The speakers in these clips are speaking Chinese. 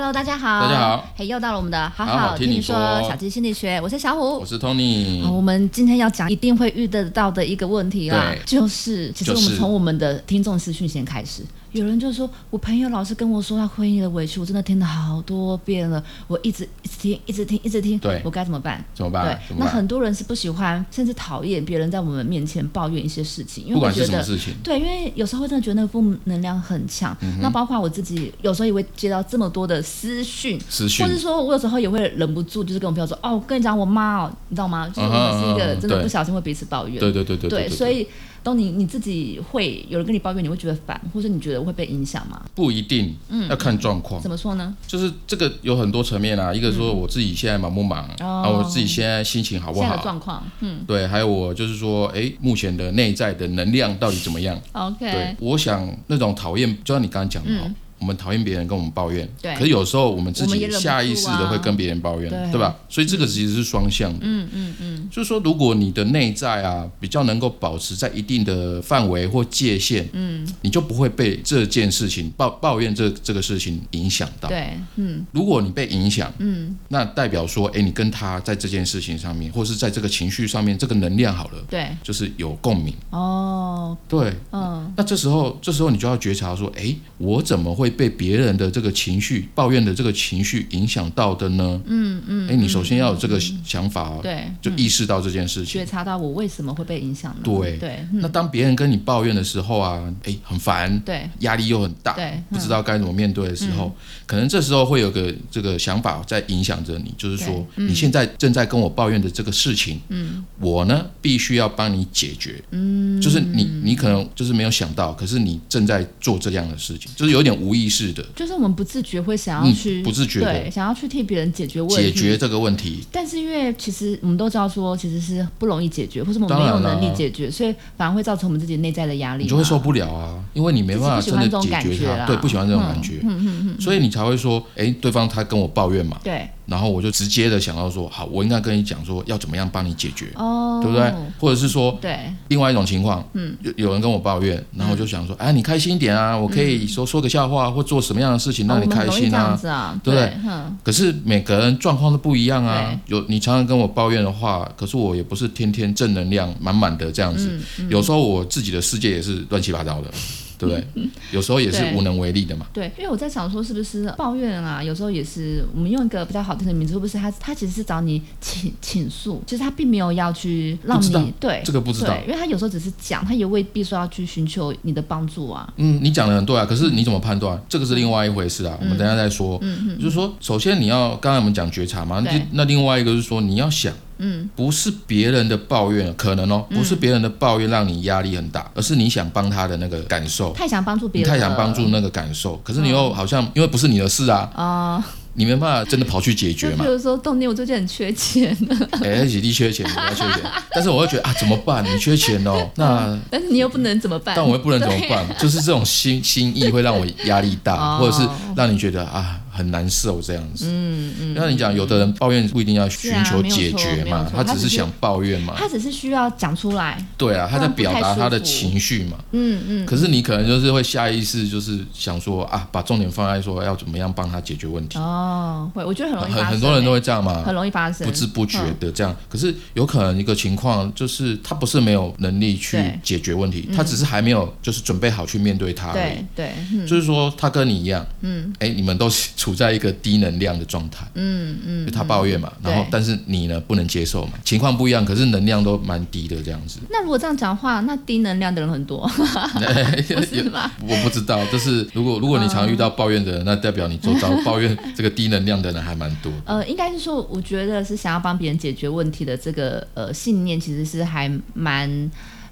Hello，大家好，大家好，嘿，又到了我们的好好好听你听说说。小鸡心理学，我是小虎。我。是 Tony，好我们今天要讲一定会遇得到的一个问题啦，就是其实我们从我们的听众私讯先开始，有人就说我朋友老是跟我说他婚姻的委屈，我真的听了好多遍了，我一直一直听，一直听，一直听，对我该怎么办？怎么办？对，那？很多人是不喜欢，甚至讨厌别人在我们面前抱怨一些事情，因为我觉得是什么事情，对，因为有时候真的觉得那个负能量很强。嗯那包括我自己，有时候也会接到这么多的私讯，私讯或者说我有时候也会忍不住，就是跟我朋友说：“哦，我跟你讲，我妈哦，你知道吗？就是我们是一个真的不小心会彼此抱怨。对对对对对，所以当你你自己会有人跟你抱怨，你会觉得烦，或者你觉得会被影响吗？不一定，嗯要看状况。怎么说呢？就是这个有很多层面啊，一个说我自己现在忙不忙，哦啊，我自己现在心情好不好，状况，嗯对，还有我就是说，哎，目前的内在的能量到底怎么样？对，OK，，对我想那种讨厌，就像你刚刚讲的我们讨厌别人跟我们抱怨，对。可是有时候我们自己下意识的啊会跟别人抱怨，对。对吧？所以这个其实是双向的。嗯嗯嗯，就是说，如果你的内在啊比较能够保持在一定的范围或界限，嗯，你就不会被这件事情抱抱怨这这个事情影响到。对，嗯。如果你被影响，嗯，那代表说，哎，你跟他在这件事情上面，或是在这个情绪上面，这个能量好了，对，就是有共鸣。哦，对，嗯，那这时候，这时候你就要觉察说，哎，我怎么会被别人的这个情绪、抱怨的这个情绪影响到的呢？嗯嗯，哎，你首先要有这个想法哦，对，就意识到这件事情。觉。察到我为什么会被影响呢？对。对，那当别人跟你抱怨的时候啊，哎，很烦，对。压力又很大，对，不知道该怎么面对的时候，可能这时候会有个这个想法在影响着你，就是说，你现在正在跟我抱怨的这个事情，嗯。我呢必须要帮你解决，嗯，就是你你可能就是没有想到，可是你正在做这样的事情，就是有点无意识的就是我们不自觉会想要嗯去、不自觉的对，想要去替别人解决问题，解决。这个问题。但是因为其实我们都知道说，其实是不容易解决，或者我们没有能力解决，所以反而会造成我们自己内在的压力，你就会受不了啊，因为你没办法真的解决自己不喜欢这种感觉它，啦。对，不喜欢这种感觉，嗯嗯嗯，所以你才会说，哎，对方他跟我抱怨嘛，对，然后我就直接的想到说，好，我应该跟你讲说要怎么样帮你解决，哦，对不对？或者是说对，另外一种情况，嗯，有有人跟我抱怨，然后我就想说，哎，你开心一点啊，我可以说说个笑话或做什么样的事情让你开心啊。对不对嗯，可是每个人状况都不一样啊。有你常常跟我抱怨的话，可是我也不是天天正能量满满的这样子。嗯有时候我自己的世界也是乱七八糟的，对不对？有时候也是无能为力的嘛。对，因为我在想说，是不是抱怨啊，有时候也是我们用一个比较好听的名字，会不会是他他其实是找你倾倾诉，其实他并没有要去让你对这个不知道，因为他有时候只是讲，他也未必说要去寻求你的帮助啊。嗯，你讲的很对啊，可是你怎么判断？这个是另外一回事啊。我们等下再说。嗯嗯就是说，首先你要，刚才我们讲觉察嘛，对那那另外一个是说，你要想，嗯，不是别人的抱怨，可能哦，不是别人的抱怨让你压力很大，而是你想帮他的那个感受，太想帮助别人，太想帮助。那个感受，可是你又好像因为不是你的事啊，啊，你没办法真的跑去解决嘛就比。如说，动念，我最近很缺钱，哎，姐弟缺钱，我要缺钱，但是我会觉得啊，怎么办？你缺钱哦，那但是你又不能怎么办？但我又不能怎么办？就是这种心心意会让我压力大，哦或者是让你觉得啊很难受这样子。嗯嗯，那你讲，有的人抱怨不一定要寻求解决嘛，他只是想抱怨嘛。他只是需要讲出来。对啊，他在表达他的情绪嘛。嗯嗯，可是你可能就是会下意识就是想说啊，把重点放在说要怎么样帮他解决问题。哦，会，我觉得很容易很很多人都欸会这样嘛很，容易发生，不知不觉的这样。可是有可能一个情况就是他不是没有能力去解决问题，他只是还没有就是准备好去面对他而已对。对，嗯就是说他跟你一样，嗯哎，你们都是处在一个低能量的状态。嗯嗯，就他抱怨嘛，然后但是你呢不能接受嘛，情况不一样，可是能量都蛮低的这样子。那如果这样讲话，那低能量的人很多，不 是吗？我不知道，就是如果如果你常遇到抱怨的人，那代表你周遭抱怨这个低能量的人还蛮多。呃，应该是说，我觉得是想要帮别人解决问题的这个呃信念，其实是还蛮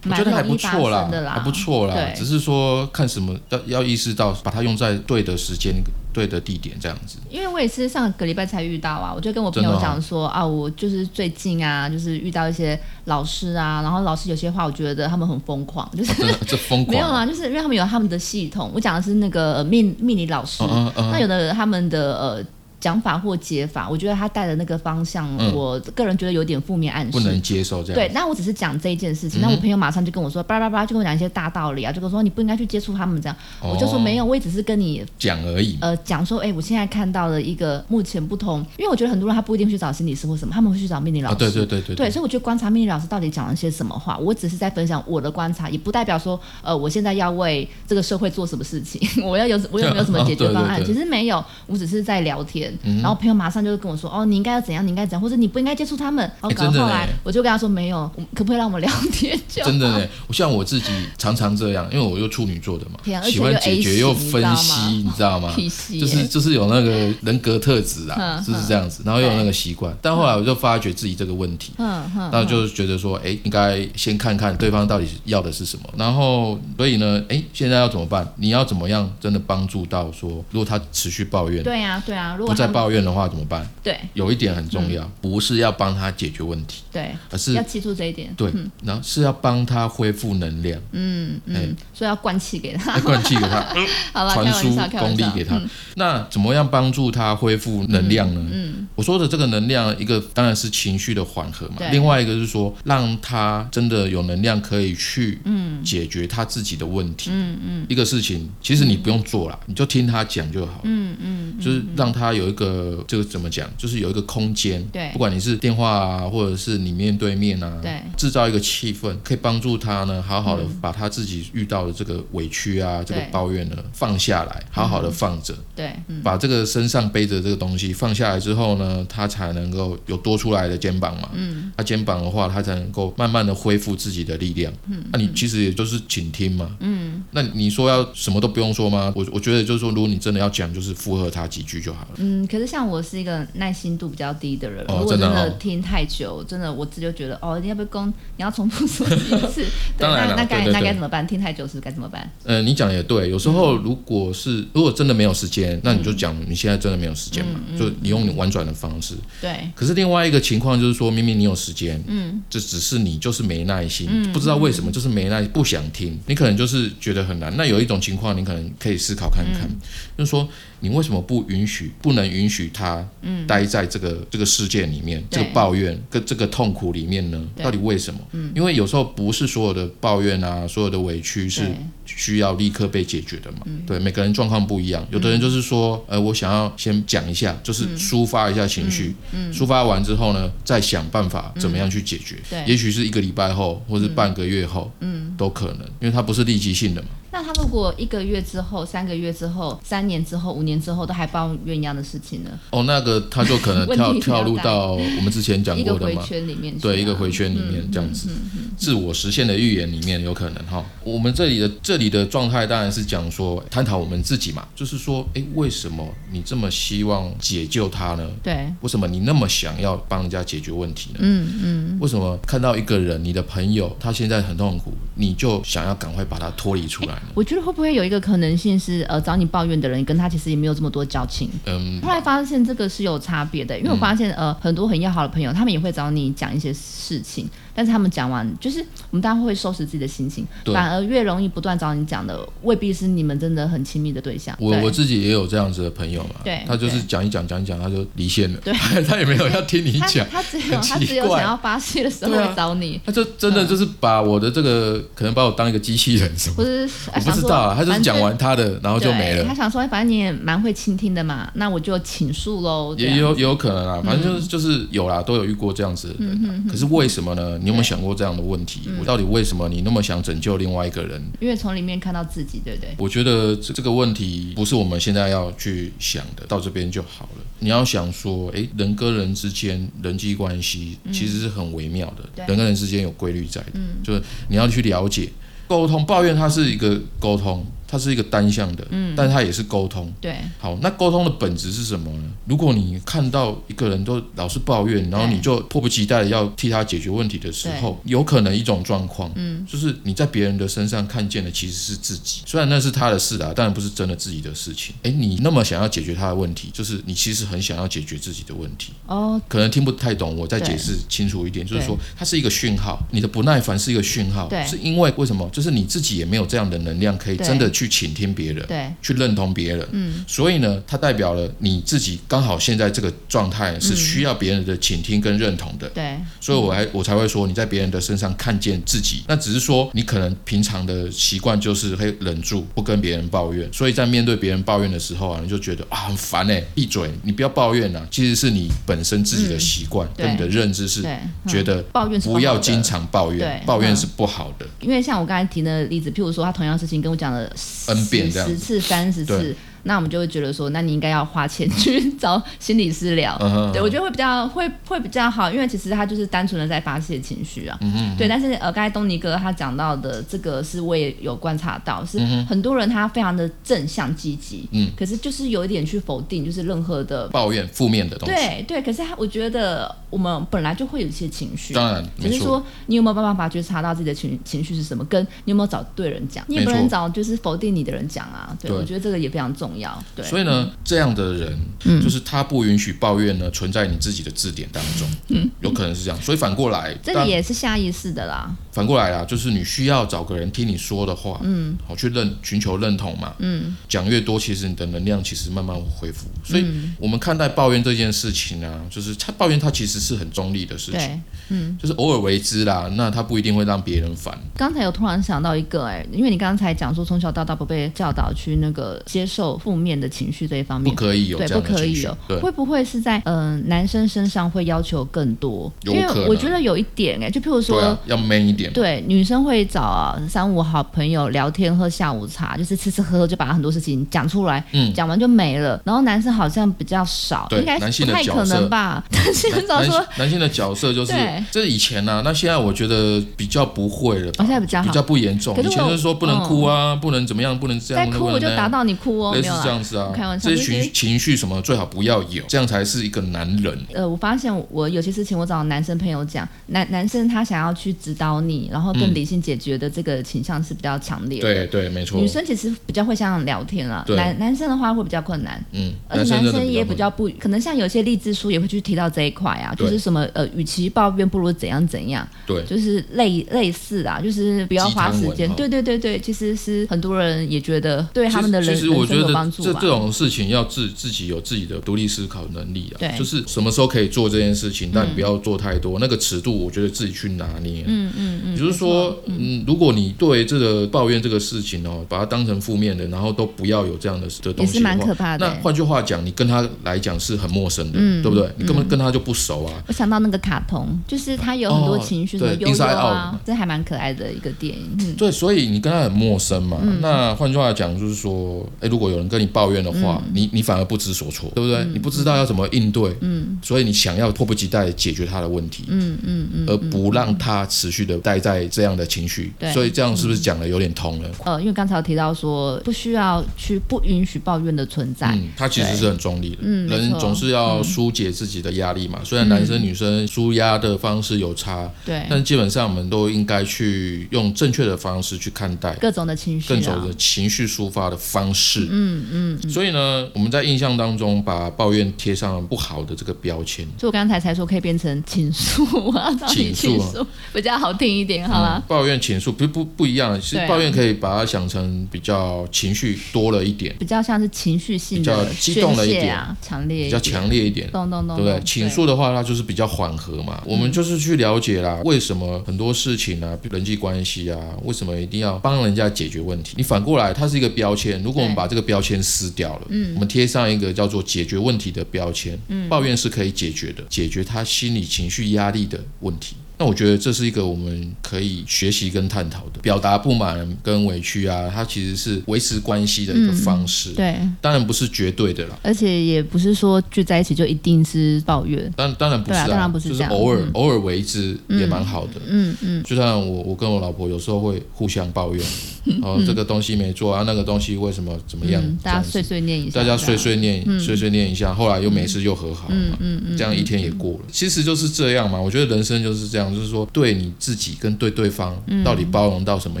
蛮我觉得还不错啦，还不错啦，只是说看什么要要意识到，把它用在对的时间、对的地点这样子。因为我也是上个礼拜才遇到啊，我就跟我朋友讲说、啊，我就是最近啊，就是遇到一些老师啊，然后老师有些话，我觉得他们很疯狂，就是、哦、这疯狂，没有啊，就是因为他们有他们的系统，我讲的是那个呃命命理老师，嗯嗯嗯那有的他们的呃。讲法或解法，我觉得他带的那个方向，嗯我个人觉得有点负面暗示。不能接受这样。对，那我只是讲这一件事情，嗯那我朋友马上就跟我说，巴拉巴拉，就跟我讲一些大道理啊，就跟我说你不应该去接触他们这样，哦我就说没有，我也只是跟你讲而已。呃讲说，哎，我现在看到了一个目前不同，因为我觉得很多人他不一定会去找心理师或什么，他们会去找命理老啊，师。对对对对对，所以我觉得观察命理老师到底讲了些什么话，我只是在分享我的观察，也不代表说，呃，我现在要为这个社会做什么事情，我要有我有没有什么解决方案？对对对其实没有，我只是在聊天，嗯然后朋友马上就跟我说，哦，你应该要怎样，你应该怎样，或者你不应该接触他们。然后后来我就跟他说，没有，可不可以让我们聊天就？真的呢，我像我自己常常这样，因为我又处女座的嘛啊，喜欢解决又分析，你知道吗？就是就是有那个人格特质啊，嗯就是这样子，然后又有那个习惯，但后来我就发觉自己这个问题，嗯嗯，那就觉得说，哎，应该先看看对方到底要的是什么，然后所以呢，哎，现在要怎么办？你要怎么样真的帮助到说，如果他持续抱怨，对啊对啊，如不再果他们抱怨的话怎么办？对有一点很重要，不是要帮他解决问题，对，而是要记住这一点。对，然后是要帮他恢复能量，嗯嗯，所以要灌气给他。要灌气给他，好了，传输。功力给他。那怎么样帮助他恢复能量呢？嗯，我说的这个能量，一个当然是情绪的缓和嘛，另外一个是说让他真的有能量可以去嗯解决他自己的问题。嗯嗯一个事情其实你不用做啦，你就听他讲就好。嗯嗯，就是让他有一个这个怎么讲，就是有一个空间，对。不管你是电话啊，或者是你面对面啊，对。制造一个气氛，可以帮助他呢，好好的把他自己遇到的这个委屈啊，这个抱怨呢放下来，好好的放着，对，嗯。把这个身上背着这个东西放下来之后呢，他才能够有多出来的肩膀嘛，嗯，他肩膀的话，他才能够慢慢的恢复自己的力量，嗯，那、你其实也就是倾听嘛，嗯。那你说要什么都不用说吗？我我觉得就是说，如果你真的要讲，就是附和他几句就好了。嗯，可是像我是一个耐心度比较低的人，哦如果真真的听太久，真的我自己就觉得哦，你要不要公，你要重复说几次？对当然那那该那该怎么办？听太久是该怎么办？呃，你讲的也对，有时候如果是如果真的没有时间，那你就讲你现在真的没有时间嘛，就你用你婉转的方式。对，可是另外一个情况就是说，明明你有时间，嗯，这只是你就是没耐心，不知道为什么就是没耐，不想听，你可能就是觉得很难。那有一种情况，你可能可以思考看看，就是说你为什么不允许，不能允许他待在这个这个世界里面，这个抱怨跟这个痛苦里面呢？到底为什么？因为有时候不是所有的抱怨啊，所有的委屈是对需要立刻被解决的嘛。对，每个人状况不一样，有的人就是说，呃，我想要先讲一下，就是抒发一下情绪，抒发完之后呢，再想办法怎么样去解决。对。也许是一个礼拜后，或是半个月后，嗯，都可能，因为它不是立即性的嘛。那他如果一个月之后、三个月之后、三年之后、五年之后都还抱怨一样的事情呢？哦，那个他就可能跳 跳入到我们之前讲一个回过的嘛。圈里面啊，对，一个回圈里面这样子，自我实现的预言里面有可能哈。我们这里的这里的状态当然是讲说，探讨我们自己嘛，就是说，哎，为什么你这么希望解救他呢？对，为什么你那么想要帮人家解决问题呢？嗯嗯，为什么看到一个人，你的朋友他现在很痛苦，你就想要赶快把他脱离出来呢？我觉得会不会有一个可能性是，呃，找你抱怨的人跟他其实也没有这么多交情。嗯，后来发现这个是有差别的，因为我发现、呃很多很要好的朋友，他们也会找你讲一些事情，但是他们讲完，就是我们大家会收拾自己的心情，对反而越容易不断找你讲的，未必是你们真的很亲密的对象。我我自己也有这样子的朋友嘛，对他就是讲一讲讲一讲，他就离线了，对 他也没有要听你讲，他只有他只有想要发泄的时候对啊会找你，他就真的就是把我的这个可能把我当一个机器人什么或，者是我不知道啊，他就是讲完他的，然后就没了。他想说，反正你也蛮会倾听的嘛，那我就倾诉喽。也有也有可能啊，反正嗯就是、就是有啦，都有遇过这样子的人、啊。可是为什么呢？你有没有想过这样的问题？嗯我到底为什么你那么想拯救另外一个人？因为从里面看到自己，对不对？我觉得这这个问题不是我们现在要去想的，到这边就好了。你要想说，诶，人跟人之间人际关系其实是很微妙的，对人跟人之间有规律在的，就是你要去了解。沟通抱怨它是一个沟通，它是一个单向的，嗯，但它也是沟通。对好，那沟通的本质是什么呢？如果你看到一个人都老是抱怨，然后你就迫不及待的要替他解决问题的时候，有可能一种状况，嗯，就是你在别人的身上看见的其实是自己，虽然那是他的事啊，当然不是真的自己的事情。哎，你那么想要解决他的问题，就是你其实很想要解决自己的问题。哦，可能听不太懂，我再解释清楚一点，就是说它是一个讯号，你的不耐烦是一个讯号，对是因为为什么？就是你自己也没有这样的能量可以真的去倾听别人，对，去认同别人，嗯，所以呢，它代表了你自己刚好现在这个状态是需要别人的倾听跟认同的，对，所以我还我才会说你在别人的身上看见自己，那只是说你可能平常的习惯就是会忍住不跟别人抱怨，所以在面对别人抱怨的时候啊，你就觉得啊很烦哎，闭嘴，你不要抱怨啊，其实是你本身自己的习惯对跟你的认知是觉得抱怨不要经常抱怨，抱怨嗯。是不好的，因为像我刚才提的例子，譬如说他同样的事情跟我讲了十 N 遍这样十次、三十次，那我们就会觉得说，那你应该要花钱去 找心理师聊。嗯对，我觉得会比较会会比较好，因为其实他就是单纯的在发泄情绪啊。嗯对，但是呃，刚才东尼哥他讲到的这个是我也有观察到，是嗯很多人他非常的正向积极，嗯，可是就是有一点去否定，就是任何的。抱怨负面的东西，对对，可是他，我觉得我们本来就会有一些情绪，当然。只是说你有没有办法觉察到自己的情情绪是什么，跟你有没有找对人讲，你也不能找就是否定你的人讲啊。对，对我觉得这个也非常重要。对，所以呢，这样的人，嗯就是他不允许抱怨呢存在你自己的字典当中，嗯，有可能是这样。所以反过来，这个也是下意识的啦。反过来啊，就是你需要找个人听你说的话，嗯，好去认寻求认同嘛，嗯，讲越多，其实你的能量其实慢慢会恢复。所以嗯我们看待抱怨这件事情啊，就是他抱怨他其实是很中立的事情，对，嗯，就是偶尔为之啦，那他不一定会让别人烦。刚才有突然想到一个、哎，因为你刚才讲说从小到大不被教导去那个接受负面的情绪这一方面。不可以有对，不可以有，，对，会不会是在嗯、呃男生身上会要求更多？因为我觉得有一点哎、就譬如说，啊，要 man 一点嘛，对，女生会找啊三五好朋友聊天喝下午茶，就是吃吃喝喝就把很多事情讲出来，嗯。讲完就没了。然后男生好像比较少，应该太可能吧？男性很少男说，男性的角色就是对。这是以前呢、啊，那现在我觉得比较不会了现在比较好。比较不严重。以前就是说不能哭啊，不能怎么样，不能这样，再哭我就打到你哭哦，类似没有啦。这样子啊开玩，笑这些情情绪什么最好不要有，这样才是一个男人。呃，我发现我有些事情我找男生朋友讲，男男生他想要去指导你，然后更嗯理性解决的这个倾向是比较强烈的。对对，没错女。生其实比较会像聊天啊，男男生的话会比较困难。嗯，而且男生也比比较不，可能像有些励志书也会去提到这一块啊，就是什么呃，与其抱怨，不如怎样怎样，对就是类类似啊，就是不要花时间。对对对对，其实是很多人也觉得对他们的人其实我觉得帮助吧这这。种事情要自自己有自己的独立思考能力啊。对就是什么时候可以做这件事情，但你不要做太多，那个尺度我觉得自己去拿捏。嗯嗯嗯，也就是说，嗯，如果你对这个抱怨这个事情哦，把它当成负面的，然后都不要有这样的的东也是西的话，蛮可怕的那换句话讲，你跟他来讲是很陌生的，嗯对不对？你根本跟他就不熟啊。我想到那个卡通，就是他有很多哦情绪，什么对悠悠 Inside 啊 Out，这还蛮可爱的一个电影。嗯，对，所以你跟他很陌生嘛。那换句话讲，就是说，哎，如果有人跟你抱怨的话，你你反而不知所措，对不对？你不知道要怎么应对，嗯，所以你想要迫不及待解决他的问题，嗯嗯嗯，而不让他持续的待在这样的情绪。对所以这样是不是讲的有点通了？呃，因为刚才有提到说不需要去不允许抱怨的存在，嗯，他其实是很中立的。嗯人总是要疏解自己的压力嘛。虽然男生女生舒压的方式有差，对，但基本上我们都应该去用正确的方式去看待。各种的情绪、啊，更走的情绪抒发的方式，嗯嗯，所以呢，我们在印象当中把抱怨贴上不好的这个标签，所以我刚才才说可以变成倾诉啊，倾诉比较好听一点，好吗。嗯抱怨倾诉不不不一样，其实对啊抱怨可以把它想成比较情绪多了一点，比较像是情绪性比较的激动了一点强烈比较强烈一点。咚咚咚，对不对？倾诉的话，它就是比较缓和嘛。我们就是去了解啦，为什么很多事情啊，人际关系啊，为什么一定要帮人家解决问题？你反过来，它是一个标签。如果我们把这个标签撕掉了，嗯，我们贴上一个叫做解决问题的标签，嗯，抱怨是可以解决的，解决他心理情绪压力的问题。那我觉得这是一个我们可以学习跟探讨的，表达不满跟委屈啊，它其实是维持关系的一个方式。对，当然不是绝对的啦。而且也不是说聚在一起就一定是抱怨，当当然不是对啊当然不是就是偶尔、嗯偶尔为之也蛮好的。嗯嗯，就像我我跟我老婆有时候会互相抱怨，哦这个东西没做啊，那个东西为什么怎么样？大家碎碎念一下，大家碎碎念、碎碎念一下，后来又没事又和好了嘛，嗯嗯这样一天也过了。其实就是这样嘛，我觉得人生就是这样讲就是说，对你自己跟对对方到底包容到什么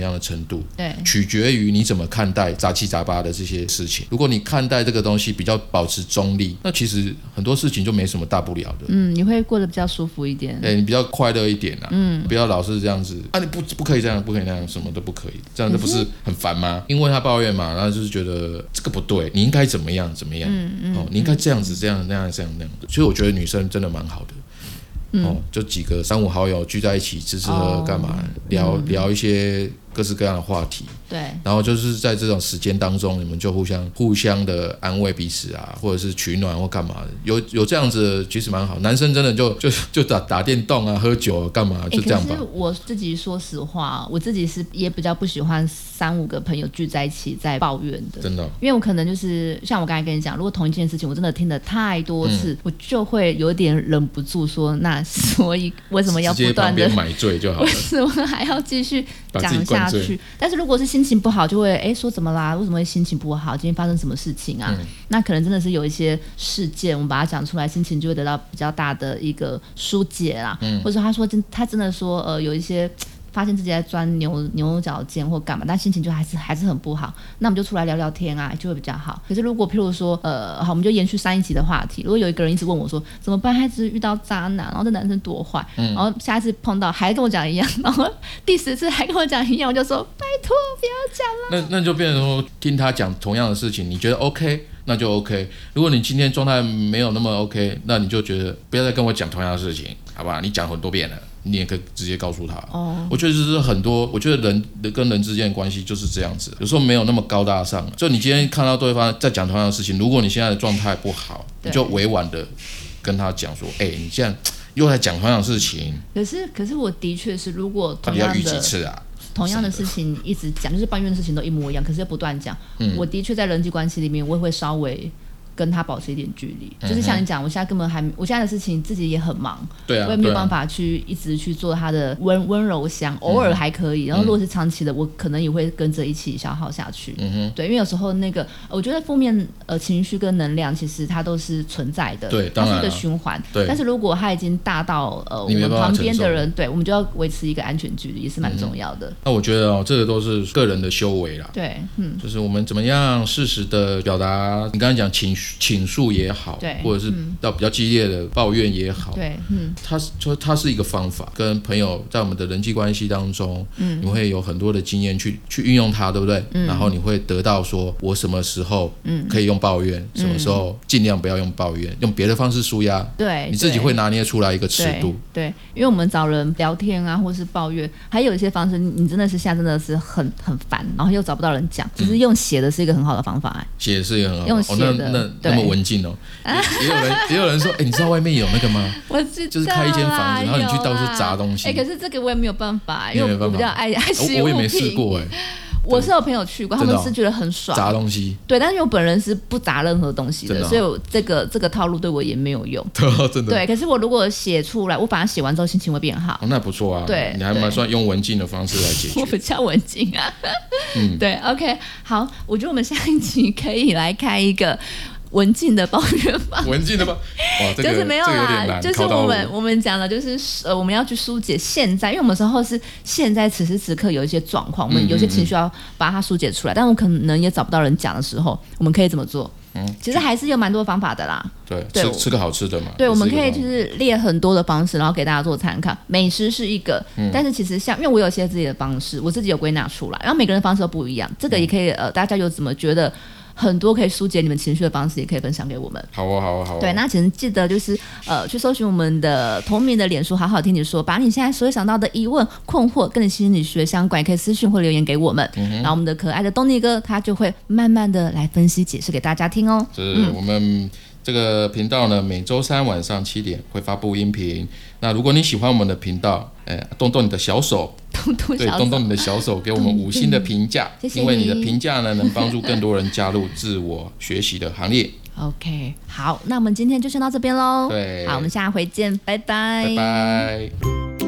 样的程度，对，取决于你怎么看待杂七杂八的这些事情。如果你看待这个东西比较保持中立，那其实很多事情就没什么大不了的。嗯，你会过得比较舒服一点。哎，你比较快乐一点啊，嗯，不要老是这样子啊，你不不可以这样，不可以那样，什么都不可以，这样子不是很烦吗？因为他抱怨嘛，然后就是觉得这个不对，你应该怎么样怎么样，嗯嗯，哦，你应该这样子这样那样这样那样的。其实我觉得女生真的蛮好的。哦，就几个三五好友聚在一起吃吃喝喝干嘛？聊聊一些。各式各样的话题，对，然后就是在这种时间当中，你们就互相互相的安慰彼此啊，或者是取暖或干嘛的，有有这样子其实蛮好。男生真的就 就就打打电动啊，喝酒啊，干嘛就这样吧。可是我自己说实话，我自己是也比较不喜欢三五个朋友聚在一起在抱怨的，真的。因为我可能就是像我刚才跟你讲，如果同一件事情我真的听了太多次，我就会有点忍不住说，那所以为什么要不断的买醉就好了？为什么还要继续讲下去？但是如果是心情不好，就会哎说怎么啦？为什么会心情不好？今天发生什么事情啊？那可能真的是有一些事件，我们把它讲出来，心情就会得到比较大的一个疏解啦。或者他说真，他真的说呃有一些。发现自己在钻牛牛角尖或干嘛，但心情就还是还是很不好。那我们就出来聊聊天啊，就会比较好。可是如果譬如说，呃，好，我们就延续上一集的话题。如果有一个人一直问我说怎么办，他一直遇到渣男，然后这男生多坏，然后下一次碰到还跟我讲一样，然后第十次还跟我讲一样，我就说拜托不要讲了。那那就变成说听他讲同样的事情，你觉得 OK，那就 OK。如果你今天状态没有那么 OK，那你就觉得不要再跟我讲同样的事情，好不好？你讲很多遍了。你也可以直接告诉他。哦，我觉得就是很多，我觉得人跟人之间的关系就是这样子，有时候没有那么高大上。就你今天看到对方在讲同样的事情，如果你现在的状态不好，你就委婉的跟他讲说：“哎，你现在又在讲同样的事情。”可是，可是我的确是，如果同样的同样的事情一直讲，就是抱怨的事情都一模一样，可是又不断讲，我的确在人际关系里面，我也会稍微。跟他保持一点距离，就是像你讲，我现在根本还，我现在的事情自己也很忙，对啊，我也没有办法去一直去做他的温温柔乡，偶尔还可以，然后如果是长期的，我可能也会跟着一起消耗下去。嗯哼，对，因为有时候那个，我觉得负面呃情绪跟能量其实它都是存在的，对，它是一个循环。对，但是如果它已经大到呃我们旁边的人，对，我们就要维持一个安全距离，也是蛮重要的。那我觉得哦，这个都是个人的修为啦。对，嗯，就是我们怎么样适时的表达，你刚才讲情绪倾诉也。也好，或者是到比较激烈的抱怨也好，对，嗯，它说它是一个方法，跟朋友在我们的人际关系当中，嗯，你会有很多的经验去去运用它，对不对？嗯，然后你会得到说，我什么时候嗯。可以用抱怨，什么时候尽量不要用抱怨，用别的方式舒压，对，你自己会拿捏出来一个尺度，对，因为我们找人聊天啊，或是抱怨，还有一些方式，你真的是现在真的是很很烦，然后又找不到人讲，其实用写的是一个很好的方法，写是一个很好，用写的，那那么文静哦。也有人 也有人说，哎，你知道外面有那个吗？我知道，就是开一间房子，然后你去到处砸东西。哎，可是这个我也没有办法，因为我比较爱爱惜我也没试过哎。我是有朋友去过，他们是觉得很爽。砸东西。对，但是我本人是不砸任何东西的，所以我这个这个套路对我也没有用。真的。对，可是我如果写出来，我把它写完之后心情会变好。那不错啊。对，你还蛮算用文静的方式来解决。我比较文静啊。嗯。对，OK，好，我觉得我们下一集可以来开一个。文静的抱怨法，文静的吗？就是没有啦，就是我们我们讲的，就是呃，我们要去疏解现在，因为我们时候是现在此时此刻有一些状况，我们有些情绪要把它疏解出来，但我可能也找不到人讲的时候，我们可以怎么做？嗯，其实还是有蛮多方法的啦。对，吃吃个好吃的嘛。对，我们可以就是列很多的方式，然后给大家做参考。美食是一个，但是其实像因为我有些自己的方式，我自己有归纳出来，然后每个人方式都不一样，这个也可以呃，大家有怎么觉得？很多可以疏解你们情绪的方式，也可以分享给我们。好啊，好啊，好啊。对，那请记得就是呃，去搜寻我们的同名的脸书，好好听你说，把你现在所有想到的疑问、困惑，跟你心理学相关，也可以私信或留言给我们。然后我们的可爱的东尼哥，他就会慢慢的来分析解释给大家听哦。是我们。这个频道呢，每周三晚上七点会发布音频。那如果你喜欢我们的频道，哎，动动你的小手，动动对，动动你的小手，给我们五星的评价，因为你的评价呢，能帮助更多人加入自我学习的行列。OK，好，那我们今天就先到这边喽。对，好，我们下回见，拜拜，拜拜。